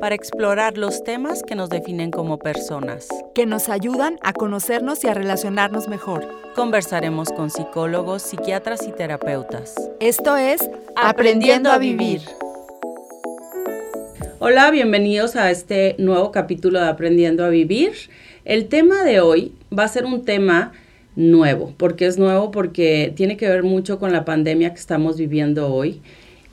para explorar los temas que nos definen como personas. que nos ayudan a conocernos y a relacionarnos mejor. Conversaremos con psicólogos, psiquiatras y terapeutas. Esto es Aprendiendo a Vivir. Hola, bienvenidos a este nuevo capítulo de Aprendiendo a Vivir. El tema de hoy va a ser un tema nuevo. ¿Por qué es nuevo? Porque tiene que ver mucho con la pandemia que estamos viviendo hoy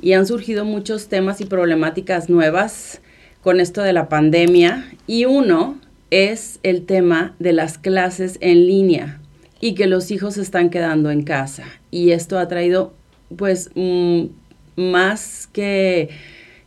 y han surgido muchos temas y problemáticas nuevas con esto de la pandemia y uno es el tema de las clases en línea y que los hijos están quedando en casa y esto ha traído pues mm, más que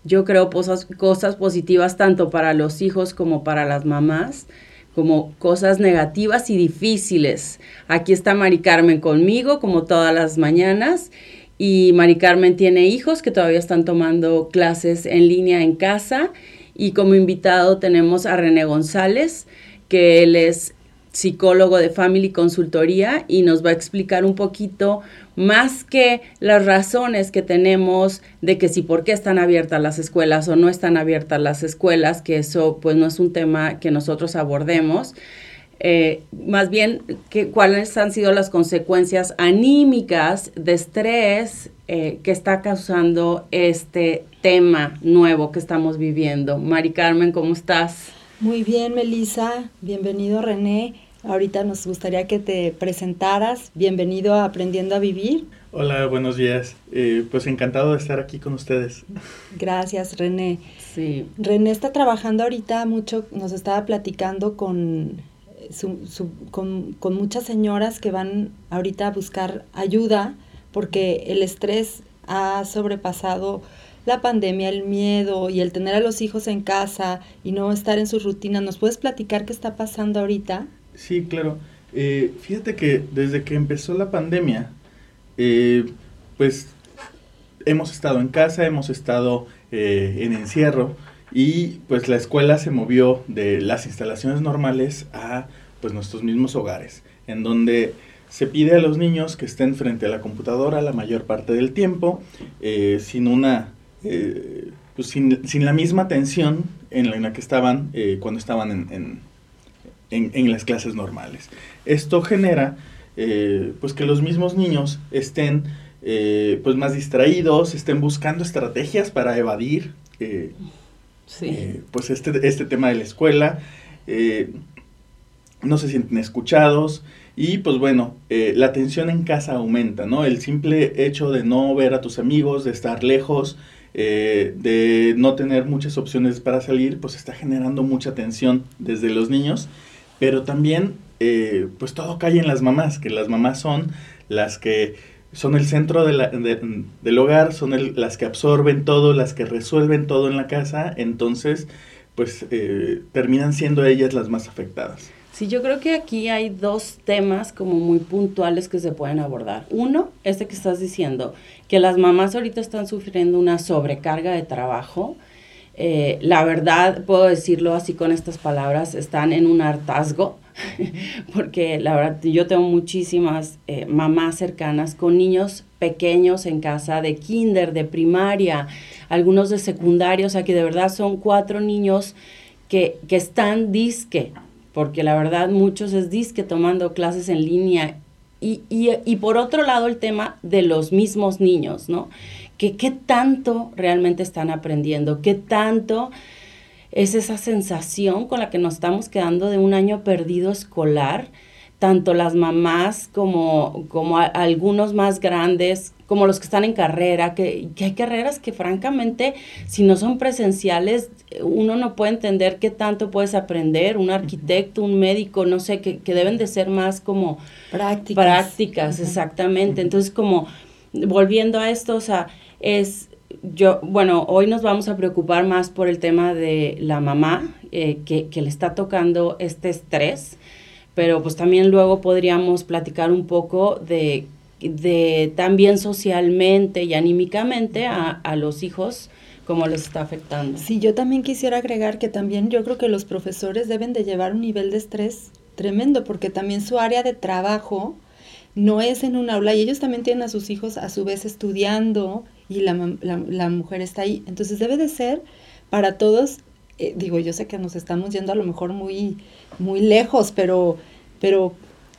yo creo cosas, cosas positivas tanto para los hijos como para las mamás como cosas negativas y difíciles. Aquí está Mari Carmen conmigo como todas las mañanas y Mari Carmen tiene hijos que todavía están tomando clases en línea en casa. Y como invitado tenemos a René González, que él es psicólogo de Family Consultoría y nos va a explicar un poquito más que las razones que tenemos de que si por qué están abiertas las escuelas o no están abiertas las escuelas, que eso pues no es un tema que nosotros abordemos. Eh, más bien que, cuáles han sido las consecuencias anímicas de estrés eh, que está causando este tema nuevo que estamos viviendo. Mari Carmen, ¿cómo estás? Muy bien, Melissa. Bienvenido, René. Ahorita nos gustaría que te presentaras. Bienvenido a Aprendiendo a Vivir. Hola, buenos días. Eh, pues encantado de estar aquí con ustedes. Gracias, René. Sí. René está trabajando ahorita mucho, nos estaba platicando con, su- su- con, con muchas señoras que van ahorita a buscar ayuda porque el estrés ha sobrepasado la pandemia, el miedo y el tener a los hijos en casa y no estar en sus rutinas. ¿Nos puedes platicar qué está pasando ahorita? Sí, claro. Eh, fíjate que desde que empezó la pandemia, eh, pues hemos estado en casa, hemos estado eh, en encierro y pues la escuela se movió de las instalaciones normales a pues nuestros mismos hogares, en donde se pide a los niños que estén frente a la computadora la mayor parte del tiempo, eh, sin una, eh, pues sin, sin la misma atención en la, en la que estaban eh, cuando estaban en, en, en- en las clases normales. Esto genera eh, pues que los mismos niños estén eh, pues más distraídos, estén buscando estrategias para evadir Sí. pues este, este tema de la escuela, no se sienten escuchados y pues bueno, eh, la tensión en casa aumenta, ¿no? El simple hecho de no ver a tus amigos, de estar lejos, eh, de no tener muchas opciones para salir, pues está generando mucha tensión desde los niños, pero también eh, pues todo cae en las mamás, que las mamás son las que son el centro de la- de- del hogar, son el- las que absorben todo, las que resuelven todo en la casa, entonces pues terminan siendo ellas las más afectadas. Sí, yo creo que aquí hay dos temas como muy puntuales que se pueden abordar. Uno, este que estás diciendo, que las mamás ahorita están sufriendo una sobrecarga de trabajo. Eh, la verdad, puedo decirlo así con estas palabras, están en un hartazgo, porque la verdad yo tengo muchísimas eh, mamás cercanas con niños pequeños en casa, de kinder, de primaria, algunos de secundaria, o sea que de verdad son cuatro niños que, que están disque, porque la verdad muchos es disque tomando clases en línea. Y, y, y por otro lado el tema de los mismos niños, ¿no? Que qué tanto realmente están aprendiendo, qué tanto es esa sensación con la que nos estamos quedando de un año perdido escolar, tanto las mamás como, como a- algunos más grandes, como los que están en carrera, que, que hay carreras que francamente, si no son presenciales, uno no puede entender qué tanto puedes aprender, un arquitecto, un médico, no sé, que, que deben de ser más como Prácticas. prácticas, exactamente. Entonces, como volviendo a esto, o sea, es yo, bueno, hoy nos vamos a preocupar más por el tema de la mamá, eh, que, que, le está tocando este estrés, pero pues también luego podríamos platicar un poco de, de también socialmente y anímicamente a, a los hijos cómo les está afectando. Sí, yo también quisiera agregar que también yo creo que los profesores deben de llevar un nivel de estrés tremendo, porque también su área de trabajo no es en un aula y ellos también tienen a sus hijos a su vez estudiando y la, la, la mujer está ahí. Entonces debe de ser para todos, eh, digo, yo sé que nos estamos yendo a lo mejor muy, muy lejos, pero, pero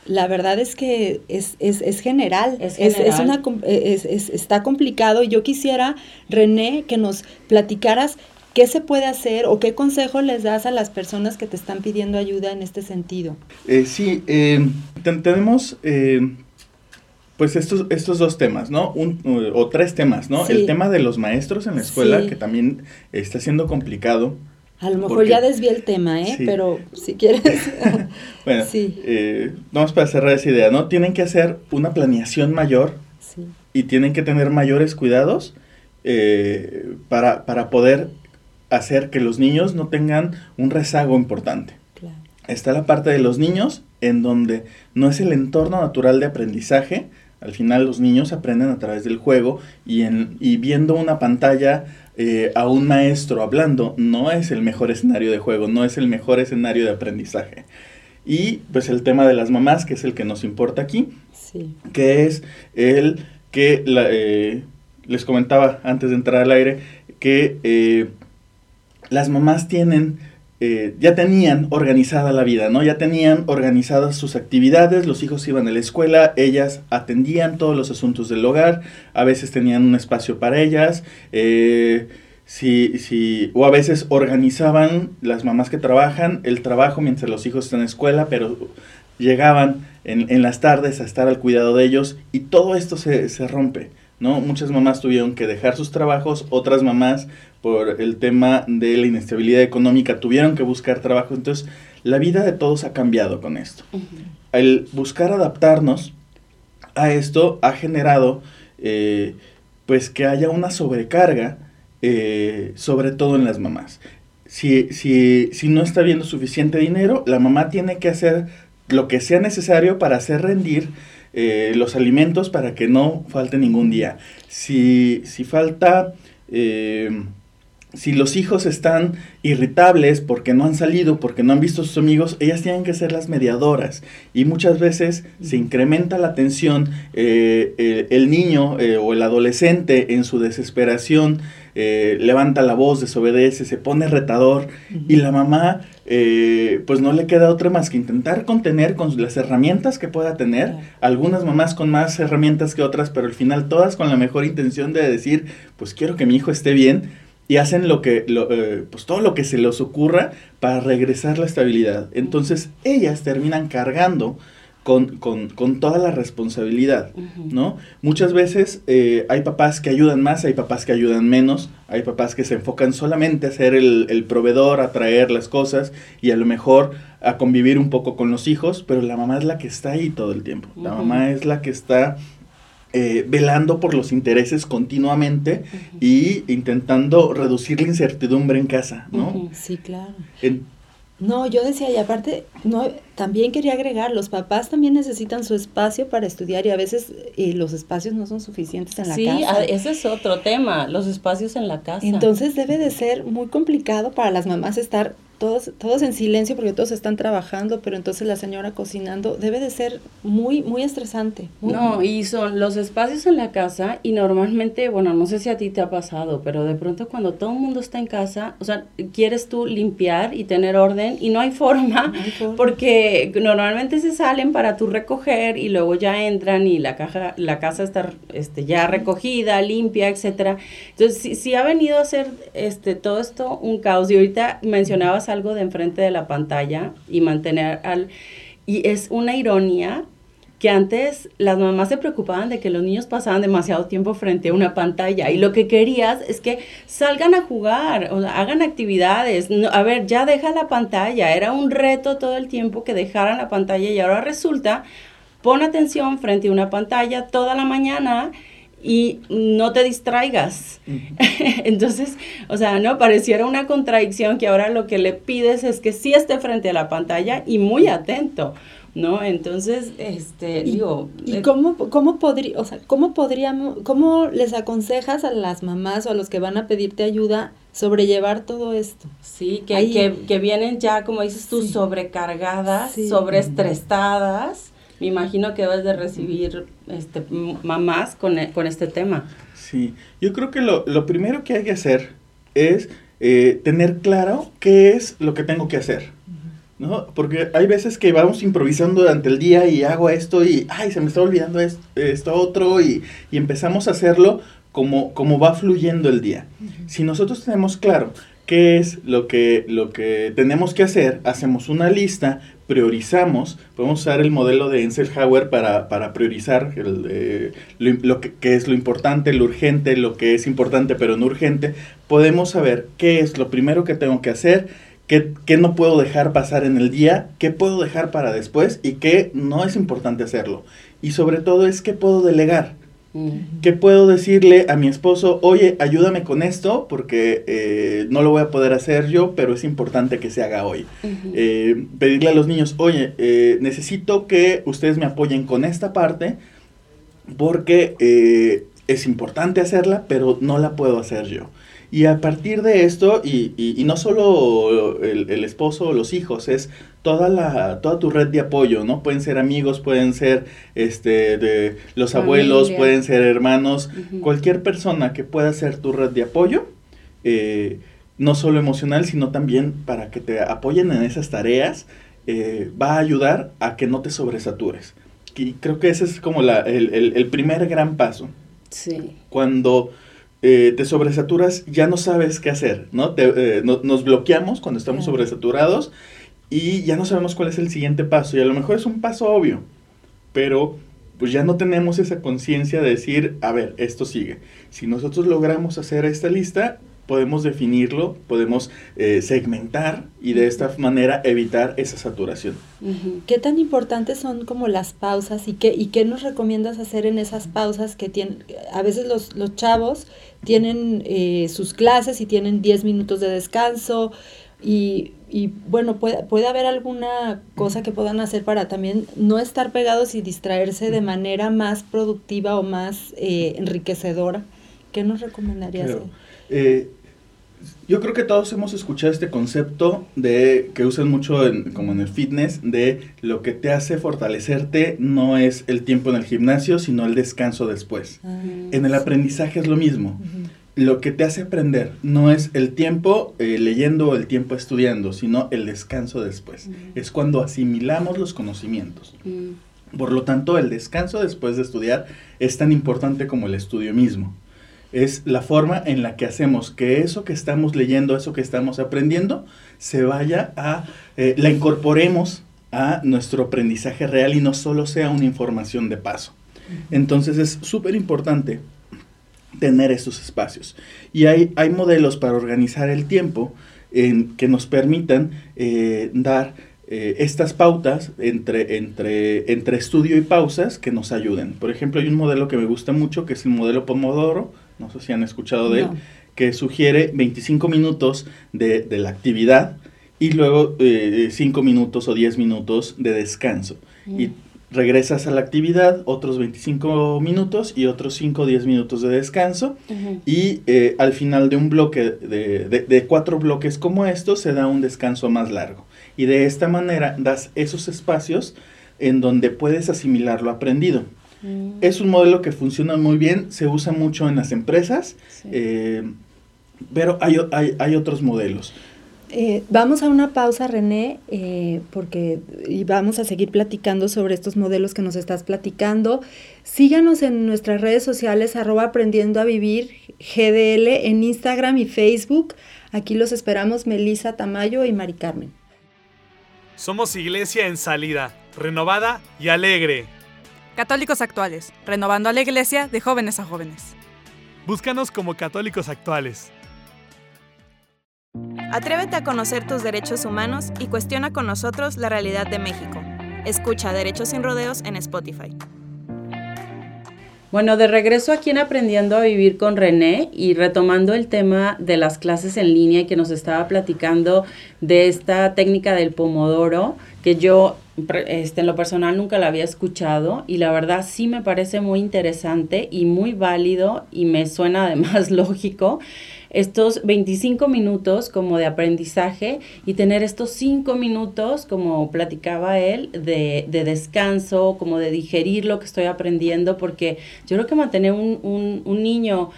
la verdad es que es, es, es general, es, general. es, una, es, está complicado y yo quisiera, René, que nos platicaras qué se puede hacer o qué consejo les das a las personas que te están pidiendo ayuda en este sentido. Eh, sí, eh, tenemos eh, pues estos, estos dos temas, ¿no? Un, o tres temas, ¿no? Sí. El tema de los maestros en la escuela, sí. que también está siendo complicado. A lo mejor porque, ya desvié el tema, ¿eh? Sí. Pero si quieres. bueno, sí. eh, vamos para cerrar esa idea, ¿no? Tienen que hacer una planeación mayor sí. y tienen que tener mayores cuidados eh, para, para poder hacer que los niños no tengan un rezago importante. Claro. Está la parte de los niños en donde no es el entorno natural de aprendizaje, al final los niños aprenden a través del juego y, en, y viendo una pantalla eh, a un maestro hablando no es el mejor escenario de juego, no es el mejor escenario de aprendizaje. Y pues el tema de las mamás, que es el que nos importa aquí, sí. que es el que la, eh, les comentaba antes de entrar al aire, que eh, las mamás tienen eh, ya tenían organizada la vida, ¿no? Ya tenían organizadas sus actividades, los hijos iban a la escuela, ellas atendían todos los asuntos del hogar, a veces tenían un espacio para ellas, eh, si, si, o a veces organizaban las mamás que trabajan el trabajo mientras los hijos están en la escuela, pero llegaban en, en las tardes a estar al cuidado de ellos y todo esto se, se rompe. ¿no? Muchas mamás tuvieron que dejar sus trabajos, otras mamás por el tema de la inestabilidad económica tuvieron que buscar trabajo. Entonces, la vida de todos ha cambiado con esto. Uh -huh. El buscar adaptarnos a esto ha generado, eh, pues, que haya una sobrecarga, eh, sobre todo en las mamás. Si, si, si no está viendo suficiente dinero, la mamá tiene que hacer lo que sea necesario para hacer rendir eh, los alimentos para que no falte ningún día. Si, si falta, eh, si los hijos están irritables porque no han salido, porque no han visto a sus amigos, ellas tienen que ser las mediadoras. Y muchas veces se incrementa la tensión, eh, el, el, niño o el adolescente en su desesperación levanta la voz, desobedece, se pone retador uh -huh. y la mamá eh, pues no le queda otra más que intentar contener con las herramientas que pueda tener, algunas mamás con más herramientas que otras, pero al final todas con la mejor intención de decir, pues quiero que mi hijo esté bien, y hacen lo que, lo, eh, pues todo lo que se les ocurra para regresar la estabilidad. Entonces ellas terminan cargando con, con, con, toda la responsabilidad, uh -huh. ¿no? Muchas veces eh, hay papás que ayudan más, hay papás que ayudan menos, hay papás que se enfocan solamente a ser el, el, proveedor, a traer las cosas y a lo mejor a convivir un poco con los hijos, pero la mamá es la que está ahí todo el tiempo. Uh -huh. La mamá es la que está eh, velando por los intereses continuamente uh -huh. y intentando reducir la incertidumbre en casa, ¿no? Sí, claro. En, no, yo decía, y aparte, no, también quería agregar, los papás también necesitan su espacio para estudiar y a veces y los espacios no son suficientes en la sí, casa. Sí, ese es otro tema, los espacios en la casa. Entonces debe de ser muy complicado para las mamás estar todos, todos en silencio porque todos están trabajando, pero entonces la señora cocinando debe de ser muy, muy estresante. Muy, no, y son los espacios en la casa y normalmente, bueno, no sé si a ti te ha pasado, pero de pronto cuando todo el mundo está en casa, o sea, quieres tú limpiar y tener orden y no hay forma, no hay forma. porque normalmente se salen para tú recoger y luego ya entran y la caja, la casa está este, ya recogida, limpia, etcétera. Entonces, sí, sí ha venido a ser este, todo esto un caos y ahorita mencionabas algo de enfrente de la pantalla y mantener al... Y es una ironía que antes las mamás se preocupaban de que los niños pasaban demasiado tiempo frente a una pantalla y lo que querías es que salgan a jugar, o hagan actividades. No, a ver, ya deja la pantalla. Era un reto todo el tiempo que dejaran la pantalla y ahora resulta, pon atención frente a una pantalla toda la mañana y no te distraigas. Entonces, o sea, no pareciera una contradicción que ahora lo que le pides es que sí esté frente a la pantalla y muy atento. ¿No? Entonces, este, digo... ¿Y eh, cómo, cómo, podría, o sea, cómo podríamos, cómo les aconsejas a las mamás o a los que van a pedirte ayuda sobrellevar todo esto? Sí, que, Ahí- que, que vienen ya, como dices tú, Sí. sobrecargadas, Sí. sobreestresadas. Me imagino que debes de recibir este, mamás con, e- con este tema. Sí, yo creo que lo, lo primero que hay que hacer es eh, tener claro qué es lo que tengo que hacer. ¿no? Porque hay veces que vamos improvisando durante el día y hago esto y, ay, se me está olvidando es- esto, otro y, y empezamos a hacerlo como, como va fluyendo el día. Si nosotros tenemos claro qué es lo que, lo que tenemos que hacer, hacemos una lista, priorizamos, podemos usar el modelo de Eisenhower para, para priorizar el, lo, que es lo importante, lo urgente, lo que es importante pero no urgente, podemos saber qué es lo primero que tengo que hacer, qué, qué no puedo dejar pasar en el día, qué puedo dejar para después y qué no es importante hacerlo. Y sobre todo es qué puedo delegar. ¿Qué puedo decirle a mi esposo? Oye, ayúdame con esto porque eh, no lo voy a poder hacer yo, pero es importante que se haga hoy. Eh, pedirle a los niños, oye, eh, necesito que ustedes me apoyen con esta parte porque es importante hacerla, pero no la puedo hacer yo. Y a partir de esto, y, y- y no solo el, el esposo o los hijos, es toda la toda tu red de apoyo, ¿no? Pueden ser amigos, pueden ser este de los abuelos, Familia. pueden ser hermanos, Ujú. cualquier persona que pueda ser tu red de apoyo, eh, no solo emocional, sino también para que te apoyen en esas tareas, eh, va a ayudar a que no te sobresatures. Y creo que ese es como la- el, el- el primer gran paso. Sí. Cuando eh, te sobresaturas, ya no sabes qué hacer, ¿no? Te, eh, no- nos bloqueamos cuando estamos sobresaturados y ya no sabemos cuál es el siguiente paso. Y a lo mejor es un paso obvio, pero pues ya no tenemos esa conciencia de decir, a ver, esto sigue. Si nosotros logramos hacer esta lista, podemos definirlo, podemos eh, segmentar y de esta manera evitar esa saturación. ¿Qué tan importantes son como las pausas y qué, y qué nos recomiendas hacer en esas pausas que tienen, a veces los, los chavos tienen eh, sus clases y tienen 10 minutos de descanso y, y, bueno, puede, puede haber alguna cosa que puedan hacer para también no estar pegados y distraerse de manera más productiva o más eh, enriquecedora. ¿Qué nos recomendarías? Claro. Eh, yo creo que todos hemos escuchado este concepto de que usan mucho en- como en el fitness de lo que te hace fortalecerte no es el tiempo en el gimnasio, sino el descanso después. Ah, En el aprendizaje es lo mismo. Lo que te hace aprender no es el tiempo eh, leyendo o el tiempo estudiando, sino el descanso después. Es cuando asimilamos los conocimientos. Por lo tanto, el descanso después de estudiar es tan importante como el estudio mismo. Es la forma en la que hacemos que eso que estamos leyendo, eso que estamos aprendiendo, se vaya a, eh, la incorporemos a nuestro aprendizaje real y no solo sea una información de paso. Entonces es súper importante tener estos espacios. Y hay, hay modelos para organizar el tiempo en, que nos permitan eh, dar eh, estas pautas entre, entre, entre estudio y pausas que nos ayuden. Por ejemplo, hay un modelo que me gusta mucho, que es el modelo Pomodoro, no sé si han escuchado de No. él, que sugiere 25 minutos de, de la actividad y luego 5 minutos o 10 minutos de descanso. Y regresas a la actividad, otros 25 minutos y otros 5 o 10 minutos de descanso. Y eh, al final de un bloque, de, de- de cuatro bloques como estos, se da un descanso más largo. Y de esta manera das esos espacios en donde puedes asimilar lo aprendido. Mm. Es un modelo que funciona muy bien, se usa mucho en las empresas, Sí. eh, pero hay, hay otros modelos. Eh, vamos a una pausa, René, eh, porque y vamos a seguir platicando sobre estos modelos que nos estás platicando. Síganos en nuestras redes sociales, arroba aprendiendo a vivir, GDL, en Instagram y Facebook. Aquí los esperamos Melisa Tamayo y Mari Carmen. Somos iglesia en salida, renovada y alegre. Católicos actuales, renovando a la iglesia de jóvenes a jóvenes. Búscanos como católicos actuales. Atrévete a conocer tus derechos humanos y cuestiona con nosotros la realidad de México. Escucha Derechos sin Rodeos en Spotify. Bueno, de regreso aquí en Aprendiendo a Vivir con René y retomando el tema de las clases en línea y que nos estaba platicando de esta técnica del pomodoro, que yo este, en lo personal nunca la había escuchado y la verdad sí me parece muy interesante y muy válido y me suena además lógico estos 25 minutos como de aprendizaje y tener estos 5 minutos, como platicaba él, de, de, descanso, como de digerir lo que estoy aprendiendo, porque yo creo que mantener un, un, un niño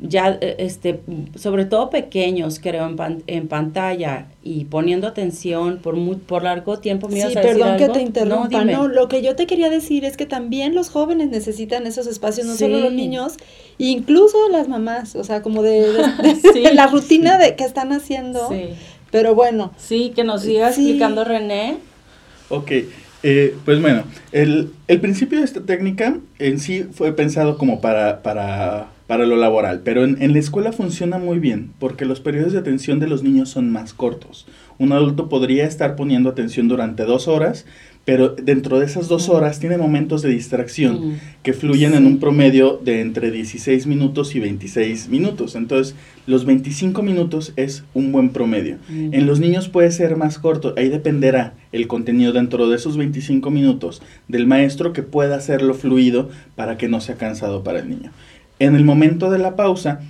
ya, eh, este, sobre todo pequeños, creo, en, en pantalla y poniendo atención por muy, por largo tiempo. ¿me sí, perdón que te interrumpa. No, lo que yo te quería decir es que también los jóvenes necesitan esos espacios, no solo los niños, incluso las mamás, o sea, como de, la rutina de que están haciendo. Sí. Pero bueno. Sí, que nos siga explicando René. Ok, eh, pues bueno, el, el principio de esta técnica en sí fue pensado como para, para para lo laboral, pero en, en, la escuela funciona muy bien porque los periodos de atención de los niños son más cortos. Un adulto podría estar poniendo atención durante dos horas, pero dentro de esas dos horas tiene momentos de distracción que fluyen en un promedio de entre 16 minutos y 26 minutos. Entonces, los 25 minutos es un buen promedio. En los niños puede ser más corto, ahí dependerá el contenido dentro de esos 25 minutos del maestro que pueda hacerlo fluido para que no sea cansado para el niño. En el momento de la pausa,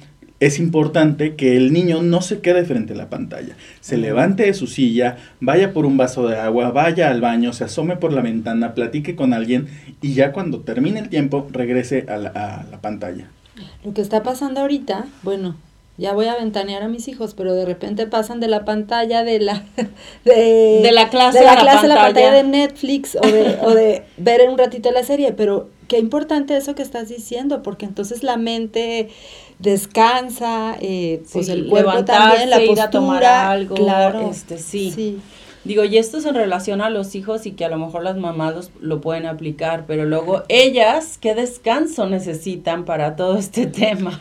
es importante que el niño no se quede frente a la pantalla. Se levante de su silla, vaya por un vaso de agua, vaya al baño, se asome por la ventana, platique con alguien y ya cuando termine el tiempo regrese a la, pantalla. Lo que está pasando ahorita, bueno, ya voy a ventanear a mis hijos, pero de repente pasan de la pantalla de la de, la clase de la, clase la pantalla de Netflix o de, o de ver un ratito la serie, pero qué importante eso que estás diciendo, porque entonces la mente descansa, eh, pues el cuerpo también, la postura, tomar algo, claro, este, sí. Digo, y esto es en relación a los hijos y que a lo mejor las mamás lo pueden aplicar, pero luego ellas, ¿qué descanso necesitan para todo este tema?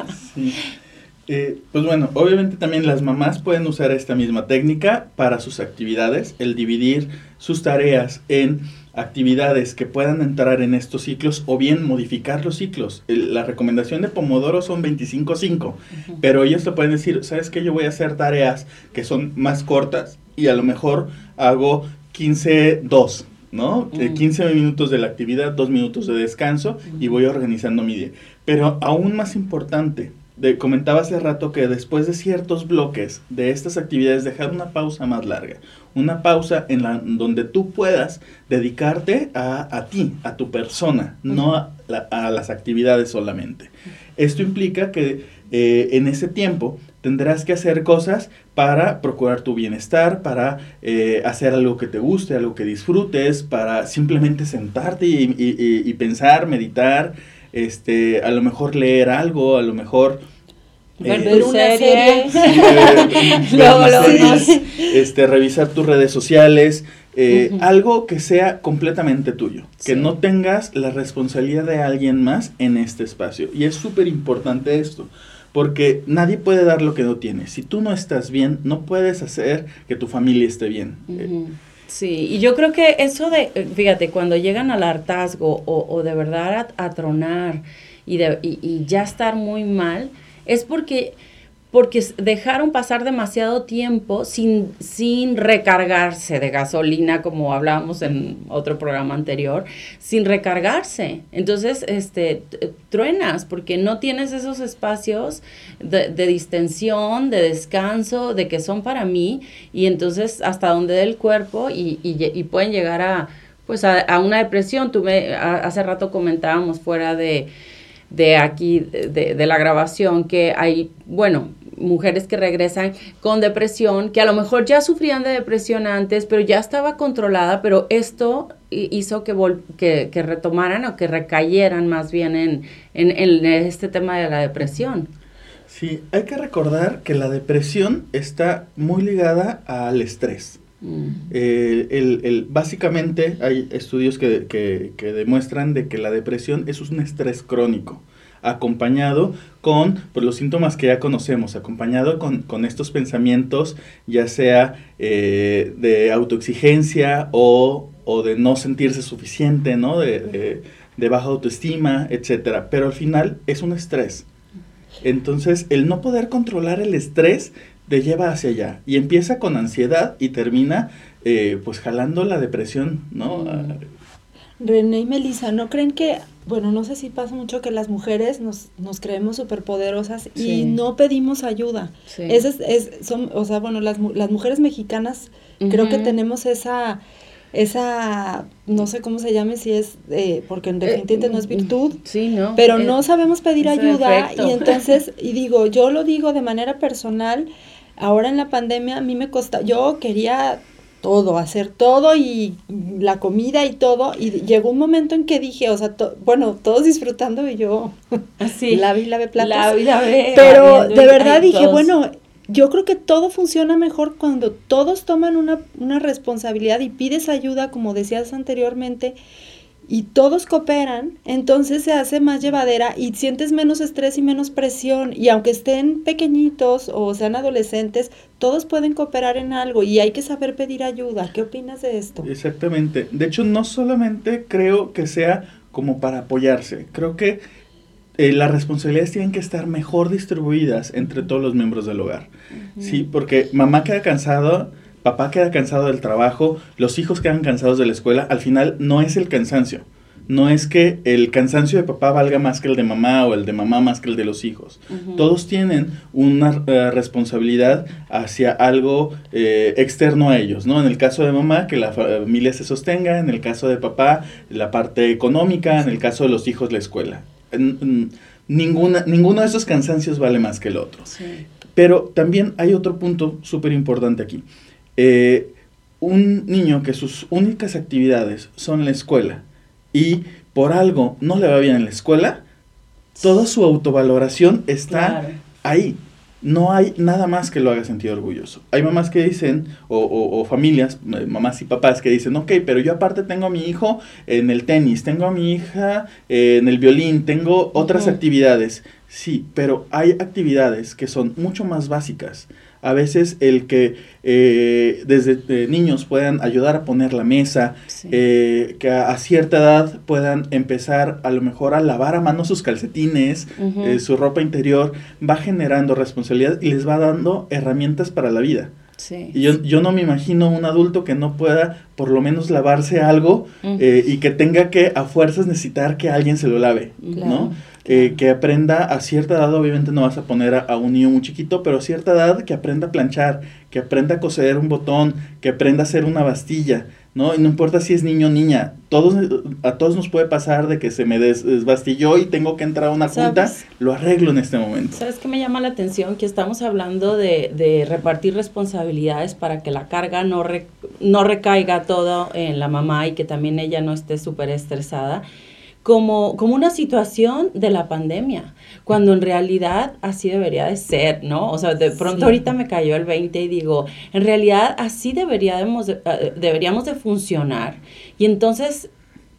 Eh, pues bueno, obviamente también las mamás pueden usar esta misma técnica para sus actividades, el dividir sus tareas en actividades que puedan entrar en estos ciclos o bien modificar los ciclos. la recomendación de Pomodoro son 25-5, pero ellos te pueden decir, ¿sabes qué? Yo voy a hacer tareas que son más cortas y a lo mejor hago 15-2. ¿no? 15 mm. minutos de la actividad, 2 minutos de descanso y voy organizando mi día. Pero aún más importante, de, comentaba hace rato que después de ciertos bloques de estas actividades dejar una pausa más larga, una pausa en la donde tú puedas dedicarte a, a ti, a tu persona, no a, las actividades solamente. Esto implica que eh, en ese tiempo tendrás que hacer cosas para procurar tu bienestar, para eh, hacer algo que te guste, algo que disfrutes, para simplemente sentarte y, y pensar, meditar, este, a lo mejor leer algo, a lo mejor... Ver, una serie, este, revisar tus redes sociales, eh, algo que sea completamente tuyo, que no tengas la responsabilidad de alguien más en este espacio. Y es súper importante esto, porque nadie puede dar lo que no tiene. Si tú no estás bien, no puedes hacer que tu familia esté bien. Sí, y yo creo que eso de, eh, fíjate, cuando llegan al hartazgo o, o de verdad a, tronar y, de, y, y, ya estar muy mal, es porque porque dejaron pasar demasiado tiempo sin, sin recargarse de gasolina, como hablábamos en otro programa anterior, sin recargarse. Entonces, este, truenas, porque no tienes esos espacios de, distensión, de descanso, de que son para mí, y entonces hasta donde dé el cuerpo y, y, pueden llegar a, pues a, una depresión. Tú me, hace rato comentábamos fuera de de aquí, de, de, la grabación, que hay, bueno, mujeres que regresan con depresión, que a lo mejor ya sufrían de depresión antes, pero ya estaba controlada, pero esto hizo que, que, que, retomaran o que recayeran más bien en, en, en este tema de la depresión. Sí, hay que recordar que la depresión está muy ligada al estrés. Mm. Eh, el, el, básicamente hay estudios que, que, que, demuestran de que la depresión es un estrés crónico acompañado con pues, los síntomas que ya conocemos, acompañado con, con estos pensamientos, ya sea eh, de autoexigencia o, o, de no sentirse suficiente, ¿no? De, de baja autoestima, etcétera. Pero al final es un estrés. Entonces, el no poder controlar el estrés te lleva hacia allá y empieza con ansiedad y termina eh, pues jalando la depresión, ¿no? René y Melissa, ¿no creen que, bueno, no sé si pasa mucho que las mujeres nos, nos creemos superpoderosas y no pedimos ayuda? Sí. es, es, son, o sea, bueno, las, las mujeres mexicanas creo que tenemos esa esa, no sé cómo se llame, si es, eh, porque en definitiva no es virtud, sí, no, pero no sabemos pedir ayuda y entonces, y digo, yo lo digo de manera personal, ahora en la pandemia a mí me costa, yo quería todo, hacer todo y la comida y todo. Y llegó un momento en que dije, o sea, bueno, todos disfrutando y yo así, la vi, la ve platos. Pero de verdad dije, bueno, yo creo que todo funciona mejor cuando todos toman una, una responsabilidad y pides ayuda, como decías anteriormente, y todos cooperan, entonces se hace más llevadera y sientes menos estrés y menos presión. Y aunque estén pequeñitos o sean adolescentes, todos pueden cooperar en algo y hay que saber pedir ayuda. ¿Qué opinas de esto? Exactamente. De hecho, no solamente creo que sea como para apoyarse, creo que eh, las responsabilidades tienen que estar mejor distribuidas entre todos los miembros del hogar. Sí, porque mamá queda cansado papá queda cansado del trabajo, los hijos quedan cansados de la escuela, al final no es el cansancio. No es que el cansancio de papá valga más que el de mamá o el de mamá más que el de los hijos. Todos tienen una eh, responsabilidad hacia algo eh, externo a ellos, ¿no? En el caso de mamá, que la familia se sostenga, en el caso de papá, la parte económica, en el caso de los hijos, la escuela. ninguna, ninguno de esos cansancios vale más que el otro. Pero también hay otro punto súper importante aquí. Eh, un niño que sus únicas actividades son la escuela y por algo no le va bien en la escuela, toda su autovaloración está ahí. No hay nada más que lo haga sentir orgulloso. Hay mamás que dicen, o, familias, eh, mamás y papás que dicen, ok, pero yo aparte tengo a mi hijo en el tenis, tengo a mi hija eh, en el violín, tengo otras actividades. Sí, pero hay actividades que son mucho más básicas a veces el que eh, desde eh, niños puedan ayudar a poner la mesa, eh, que a, cierta edad puedan empezar a lo mejor a lavar a mano sus calcetines, su ropa interior, va generando responsabilidad y les va dando herramientas para la vida. Y yo, yo, no me imagino un adulto que no pueda por lo menos lavarse algo y que tenga que a fuerzas necesitar que alguien se lo lave, ¿no? Eh, que aprenda a cierta edad, obviamente no vas a poner a, un niño muy chiquito, pero a cierta edad que aprenda a planchar, que aprenda a coser un botón, que aprenda a hacer una bastilla, ¿no? Y no importa si es niño o niña, todos, a todos nos puede pasar de que se me desbastilló y tengo que entrar a una junta, lo arreglo en este momento. ¿Sabes qué me llama la atención? Que estamos hablando de, de repartir responsabilidades para que la carga no, no recaiga todo en la mamá y que también ella no esté súper estresada como, como una situación de la pandemia, cuando en realidad así debería de ser, ¿no? O sea, de pronto ahorita me cayó el 20 y digo, en realidad así deberíamos de, eh, deberíamos de funcionar. Y entonces,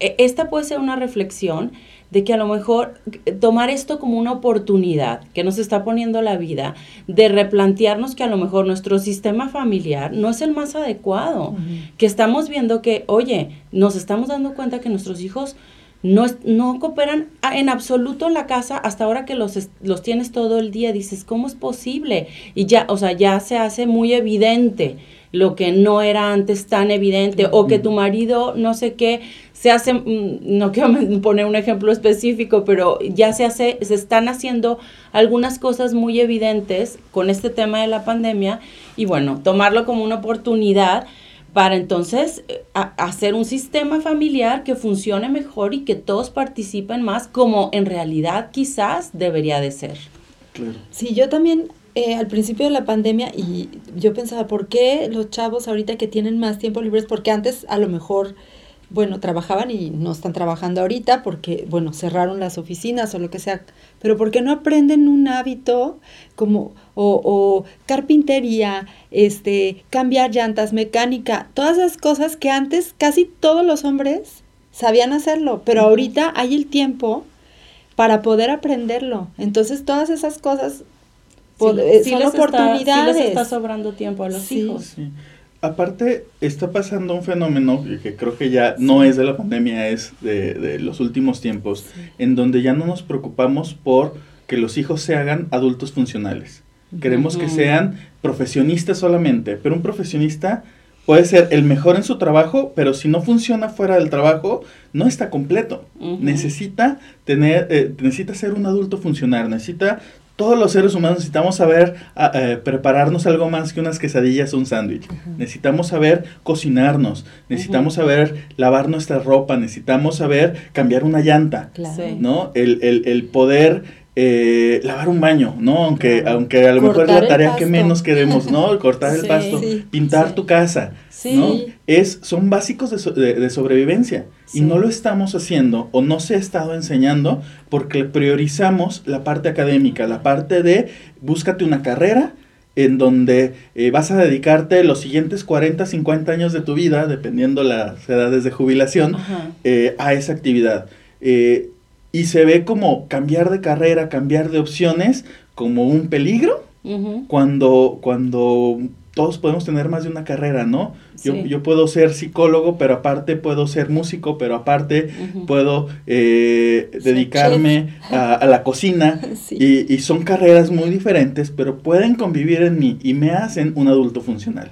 e, esta puede ser una reflexión de que a lo mejor tomar esto como una oportunidad que nos está poniendo la vida, de replantearnos que a lo mejor nuestro sistema familiar no es el más adecuado, que estamos viendo que, oye, nos estamos dando cuenta que nuestros hijos no, no cooperan en absoluto en la casa hasta ahora que los, los tienes todo el día. Dices, ¿cómo es posible? Y ya, o sea, ya se hace muy evidente lo que no era antes tan evidente o que tu marido no sé qué se hace mm, no quiero poner un ejemplo específico pero ya se hace se están haciendo algunas cosas muy evidentes con este tema de la pandemia y bueno tomarlo como una oportunidad para entonces eh, hacer un sistema familiar que funcione mejor y que todos participen más como en realidad quizás debería de ser. Sí, yo también eh, al principio de la pandemia y yo pensaba, ¿por qué los chavos ahorita que tienen más tiempo libres? Porque antes a lo mejor bueno, trabajaban y no están trabajando ahorita porque, bueno, cerraron las oficinas o lo que sea, pero porque no aprenden un hábito como, o, o, carpintería, este, cambiar llantas, mecánica, todas esas cosas que antes casi todos los hombres sabían hacerlo, pero ahorita hay el tiempo para poder aprenderlo. Entonces, todas esas cosas eh, son oportunidades. Está, sí les está sobrando tiempo a los hijos. Aparte está pasando un fenómeno que creo que ya no es de la pandemia, es de, de los últimos tiempos, en donde ya no nos preocupamos por que los hijos se hagan adultos funcionales. Queremos que sean profesionistas solamente, pero un profesionista puede ser el mejor en su trabajo, pero si no funciona fuera del trabajo, no está completo. Necesita tener, eh, necesita ser un adulto funcional, necesita todos los seres humanos necesitamos saber ah, eh, prepararnos algo más que unas quesadillas o un sándwich. Necesitamos saber cocinarnos, necesitamos saber lavar nuestra ropa, necesitamos saber cambiar una llanta, ¿no? El, el, el poder eh, lavar un baño, ¿no? Aunque, aunque a lo mejor es la tarea que menos queremos, ¿no? Cortar el pasto, pintar tu casa, ¿no? Es, son básicos de, de, sobrevivencia y no lo estamos haciendo o no se ha estado enseñando porque priorizamos la parte académica, la parte de búscate una carrera en donde eh, vas a dedicarte los siguientes 40, 50 años de tu vida, dependiendo las edades de jubilación, eh, a esa actividad. Eh, y se ve como cambiar de carrera, cambiar de opciones como un peligro cuando, cuando todos podemos tener más de una carrera, ¿no? Yo, yo puedo ser psicólogo, pero aparte puedo ser músico, pero aparte puedo eh, dedicarme a, la cocina y, y, son carreras muy diferentes, pero pueden convivir en mí y me hacen un adulto funcional.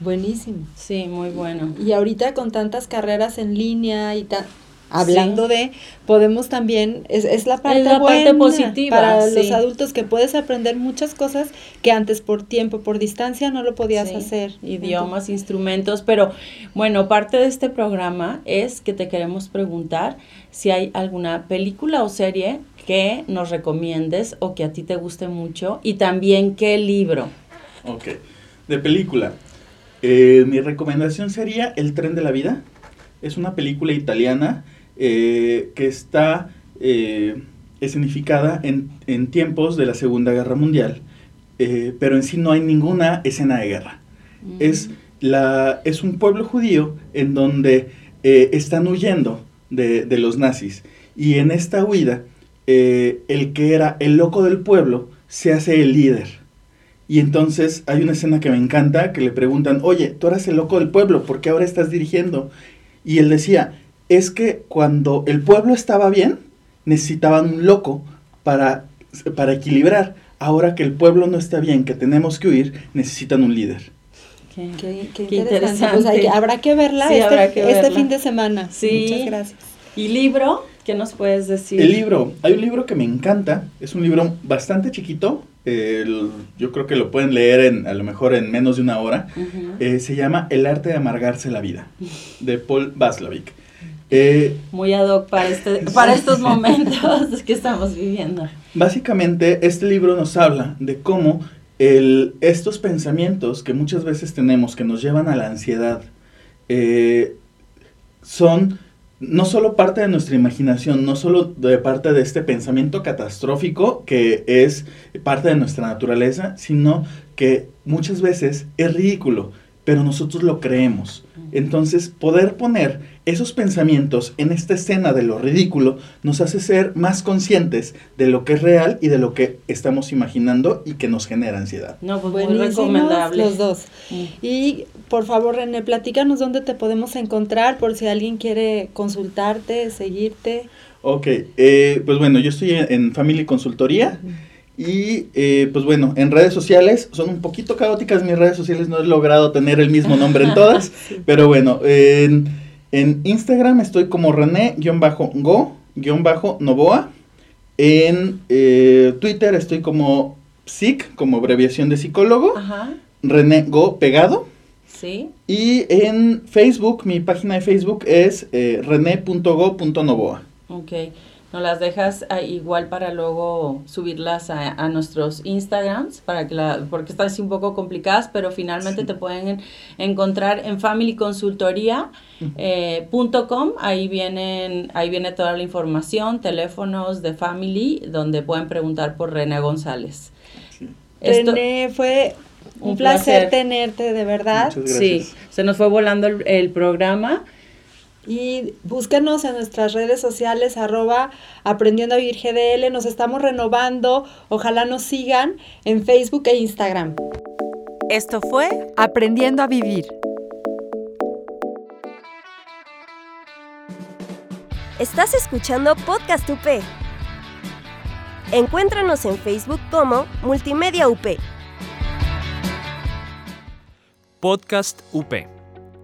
Buenísimo. Sí, muy bueno. Y ahorita con tantas carreras en línea y tan hablando de, podemos también, es, es la parte, la parte positiva para los adultos que puedes aprender muchas cosas que antes por tiempo, por distancia no lo podías hacer. Idiomas, instrumentos, pero bueno, parte de este programa es que te queremos preguntar si hay alguna película o serie que nos recomiendes o que a ti te guste mucho y también qué libro. Ok, de película. Eh, mi recomendación sería El tren de la vida. Es una película italiana eh, que está eh, escenificada en, en, tiempos de la Segunda Guerra Mundial, eh, pero en sí no hay ninguna escena de guerra. Mm. Es, la, es un pueblo judío en donde están huyendo de, de, los nazis y en esta huida el que era el loco del pueblo se hace el líder. Y entonces hay una escena que me encanta, que le preguntan, oye, tú eras el loco del pueblo, ¿por qué ahora estás dirigiendo? Y él decía, es que cuando el pueblo estaba bien, necesitaban un loco para, para equilibrar. Ahora que el pueblo no está bien, que tenemos que huir, necesitan un líder. Qué, interesante. Pues habrá que verla, este, este, fin de semana. Sí. Muchas gracias. ¿Y libro? ¿Qué nos puedes decir? El libro, hay un libro que me encanta, es un libro bastante chiquito, yo creo que lo pueden leer en, a lo mejor en menos de una hora, eh, se llama El arte de amargarse la vida, de Paul Vaslavic. Eh, Muy ad hoc para, este, para estos momentos que estamos viviendo. Básicamente, este libro nos habla de cómo el, estos pensamientos que muchas veces tenemos que nos llevan a la ansiedad eh, son no solo parte de nuestra imaginación, no solo de parte de este pensamiento catastrófico que es parte de nuestra naturaleza, sino que muchas veces es ridículo, pero nosotros lo creemos. Entonces, poder poner esos pensamientos en esta escena de lo ridículo nos hace ser más conscientes de lo que es real y de lo que estamos imaginando y que nos genera ansiedad. No, pues muy recomendable. Los dos. Mm. Y por favor, René, platícanos dónde te podemos encontrar por si alguien quiere consultarte, seguirte. Ok, eh, pues bueno, yo estoy en, Family Consultoría. Y eh, pues bueno, en redes sociales son un poquito caóticas mis redes sociales, no he logrado tener el mismo nombre en todas, pero bueno, en, Instagram estoy como René-Go-Novoa, en eh, Twitter estoy como psic, como abreviación de psicólogo, René Go pegado. Sí. Y en Facebook, mi página de Facebook es eh, rené.go.novoa. Ok. Nos las dejas ah, igual para luego subirlas a, nuestros Instagrams, para que la, porque están así un poco complicadas, pero finalmente te pueden encontrar en familyconsultoría.com. Eh, ahí, vienen, ahí viene toda la información, teléfonos de Family, donde pueden preguntar por René González. René, fue un, placer, tenerte, de verdad. Sí, se nos fue volando el, el programa. Y búsquenos en nuestras redes sociales, arroba aprendiendo a vivir GDL. Nos estamos renovando. Ojalá nos sigan en Facebook e Instagram. Esto fue Aprendiendo a Vivir. Estás escuchando Podcast UP. Encuéntranos en Facebook como Multimedia UP. Podcast UP.